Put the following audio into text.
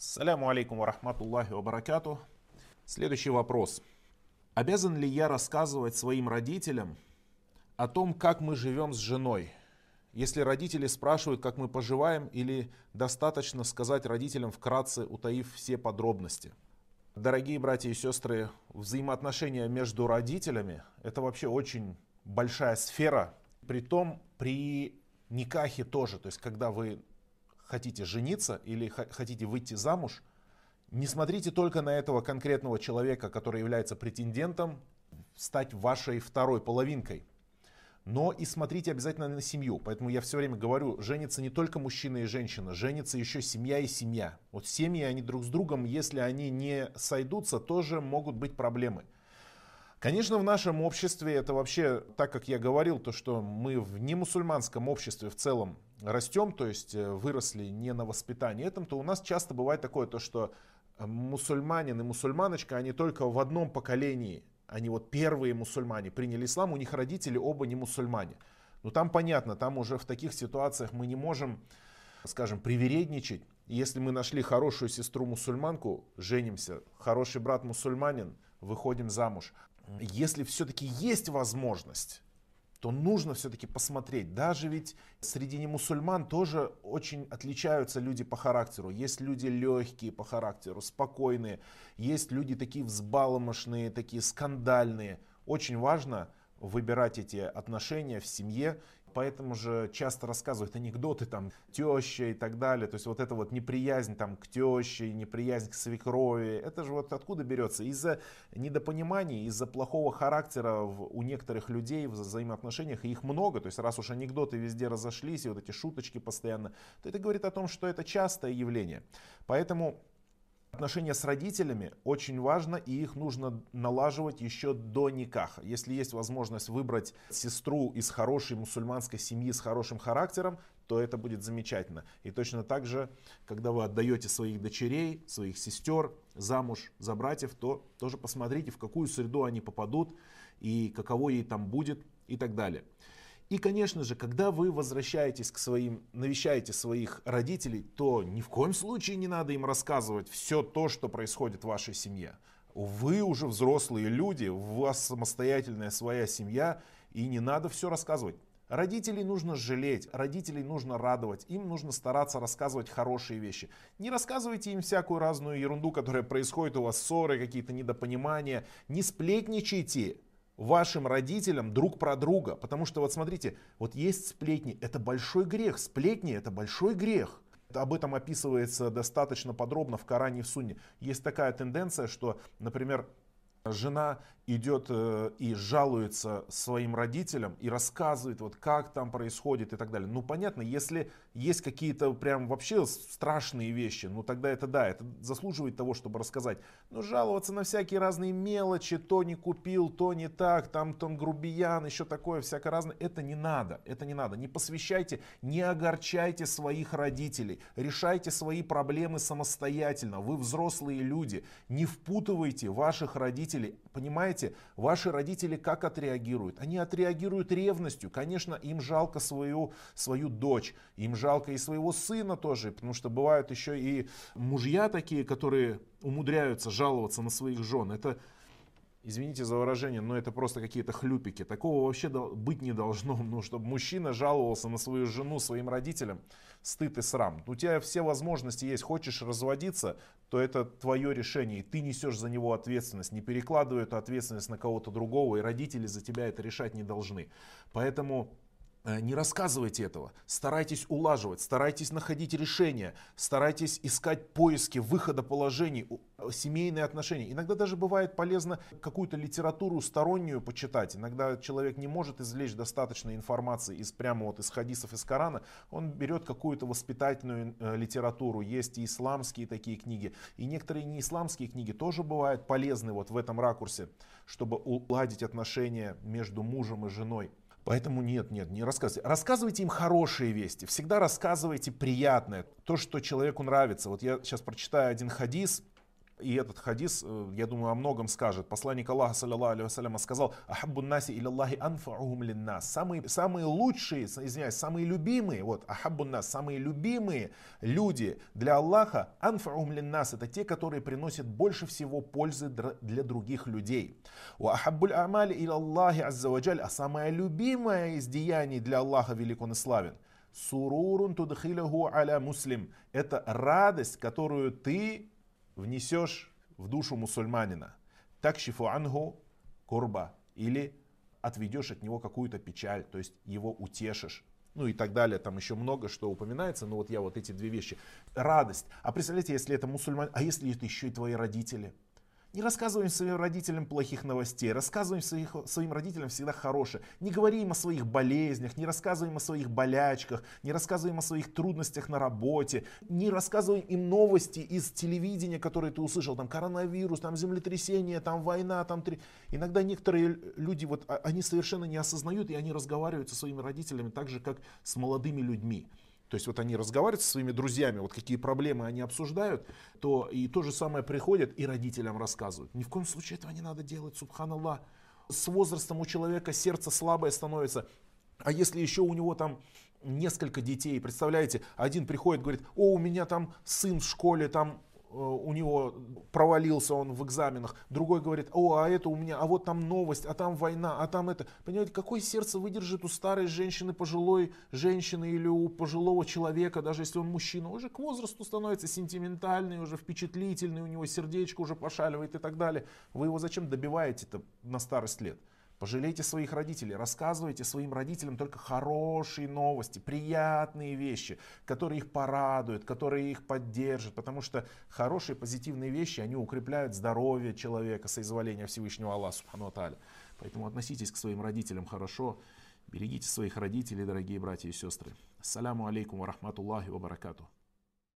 Саляму алейкум рахматуллахи баракату. Следующий вопрос. Обязан ли я рассказывать своим родителям о том, как мы живем с женой? Если родители спрашивают, как мы поживаем, или достаточно сказать родителям вкратце, утаив все подробности? Дорогие братья и сестры, взаимоотношения между родителями – это вообще очень большая сфера. Притом при никахе тоже, то есть когда вы хотите жениться или хотите выйти замуж, не смотрите только на этого конкретного человека, который является претендентом, стать вашей второй половинкой. Но и смотрите обязательно на семью. Поэтому я все время говорю, женится не только мужчина и женщина, женится еще семья и семья. Вот семьи, они друг с другом, если они не сойдутся, тоже могут быть проблемы. Конечно, в нашем обществе это вообще, так как я говорил, то что мы в немусульманском обществе в целом растем, то есть э, выросли не на воспитании этом, то у нас часто бывает такое, то что э, мусульманин и мусульманочка, они только в одном поколении, они вот первые мусульмане приняли ислам, у них родители оба не мусульмане. Но там понятно, там уже в таких ситуациях мы не можем, скажем, привередничать. Если мы нашли хорошую сестру мусульманку, женимся, хороший брат мусульманин, выходим замуж. Если все-таки есть возможность, то нужно все-таки посмотреть. Даже ведь среди немусульман тоже очень отличаются люди по характеру. Есть люди легкие по характеру, спокойные. Есть люди такие взбаломошные, такие скандальные. Очень важно выбирать эти отношения в семье Поэтому же часто рассказывают анекдоты, там, теща и так далее. То есть вот эта вот неприязнь там, к теще, неприязнь к свекрови. Это же вот откуда берется? Из-за недопонимания, из-за плохого характера в, у некоторых людей в взаимоотношениях. И их много. То есть раз уж анекдоты везде разошлись, и вот эти шуточки постоянно, то это говорит о том, что это частое явление. Поэтому Отношения с родителями очень важно, и их нужно налаживать еще до никаха. Если есть возможность выбрать сестру из хорошей мусульманской семьи с хорошим характером, то это будет замечательно. И точно так же, когда вы отдаете своих дочерей, своих сестер замуж за братьев, то тоже посмотрите, в какую среду они попадут, и каково ей там будет, и так далее. И, конечно же, когда вы возвращаетесь к своим, навещаете своих родителей, то ни в коем случае не надо им рассказывать все то, что происходит в вашей семье. Вы уже взрослые люди, у вас самостоятельная своя семья, и не надо все рассказывать. Родителей нужно жалеть, родителей нужно радовать, им нужно стараться рассказывать хорошие вещи. Не рассказывайте им всякую разную ерунду, которая происходит у вас, ссоры, какие-то недопонимания. Не сплетничайте, вашим родителям друг про друга. Потому что вот смотрите, вот есть сплетни, это большой грех. Сплетни это большой грех. Об этом описывается достаточно подробно в Коране и в Сунне. Есть такая тенденция, что, например, жена идет э, и жалуется своим родителям и рассказывает, вот как там происходит и так далее. Ну, понятно, если есть какие-то прям вообще страшные вещи, ну тогда это да, это заслуживает того, чтобы рассказать. Но жаловаться на всякие разные мелочи, то не купил, то не так, там, там грубиян, еще такое, всякое разное, это не надо, это не надо. Не посвящайте, не огорчайте своих родителей, решайте свои проблемы самостоятельно. Вы взрослые люди, не впутывайте ваших родителей, понимаете, ваши родители как отреагируют? Они отреагируют ревностью. Конечно, им жалко свою, свою дочь, им жалко и своего сына тоже, потому что бывают еще и мужья такие, которые умудряются жаловаться на своих жен. Это извините за выражение, но это просто какие-то хлюпики. Такого вообще быть не должно, ну, чтобы мужчина жаловался на свою жену своим родителям. Стыд и срам. У тебя все возможности есть. Хочешь разводиться, то это твое решение, и ты несешь за него ответственность. Не перекладывай эту ответственность на кого-то другого, и родители за тебя это решать не должны. Поэтому не рассказывайте этого. Старайтесь улаживать, старайтесь находить решения, старайтесь искать поиски выхода положений, э, семейные отношения. Иногда даже бывает полезно какую-то литературу стороннюю почитать. Иногда человек не может извлечь достаточно информации из прямо вот из хадисов из Корана. Он берет какую-то воспитательную э, литературу. Есть и исламские такие книги. И некоторые не исламские книги тоже бывают полезны вот в этом ракурсе, чтобы уладить отношения между мужем и женой. Поэтому нет, нет, не рассказывайте. Рассказывайте им хорошие вести. Всегда рассказывайте приятное, то, что человеку нравится. Вот я сейчас прочитаю один хадис, И этот хадис, э, я думаю, о многом скажет. Посланник Аллаха, саллиллаху алейhi сказал, «Ахаббу наси илаллахи анфаухум линнас». Самые, самые лучшие, извиняюсь, самые любимые, вот, ахаббу нас, самые любимые люди для Аллаха, анфаухум линнас, это те, которые приносят больше всего пользы для других людей. У ахаббуль амали илаллахи аззаваджаль, а самое любимое из деяний для Аллаха велик он и славен – сурурун тудхилаху аля муслим. Это радость, которую ты внесешь в душу мусульманина. Такшифу ангу курба. Или отведешь от него какую-то печаль, то есть его утешишь. Ну и так далее, там еще много что упоминается, но вот я вот эти две вещи. Радость. А представляете, если это мусульман, а если это еще и твои родители – не рассказываем своим родителям плохих новостей, рассказываем своих, своим родителям всегда хорошее. Не говорим о своих болезнях, не рассказываем о своих болячках, не рассказываем о своих трудностях на работе, не рассказываем им новости из телевидения, которые ты услышал, там коронавирус, там землетрясение, там война, там... Три... Иногда некоторые люди, вот, а, они совершенно не осознают, и они разговаривают со своими родителями так же, как с молодыми людьми. То есть вот они разговаривают со своими друзьями, вот какие проблемы они обсуждают, то и то же самое приходят и родителям рассказывают. Ни в коем случае этого не надо делать, субханаллах. С возрастом у человека сердце слабое становится. А если еще у него там несколько детей, представляете, один приходит, говорит, о, у меня там сын в школе, там у него провалился он в экзаменах, другой говорит, о, а это у меня, а вот там новость, а там война, а там это. Понимаете, какое сердце выдержит у старой женщины, пожилой женщины или у пожилого человека, даже если он мужчина, уже к возрасту становится сентиментальный, уже впечатлительный, у него сердечко уже пошаливает и так далее. Вы его зачем добиваете-то на старость лет? Пожалейте своих родителей, рассказывайте своим родителям только хорошие новости, приятные вещи, которые их порадуют, которые их поддержат, потому что хорошие позитивные вещи, они укрепляют здоровье человека, соизволения Всевышнего Аллаха, Субхану Поэтому относитесь к своим родителям хорошо, берегите своих родителей, дорогие братья и сестры. Ассаляму алейкум ва рахматуллахи ва баракату.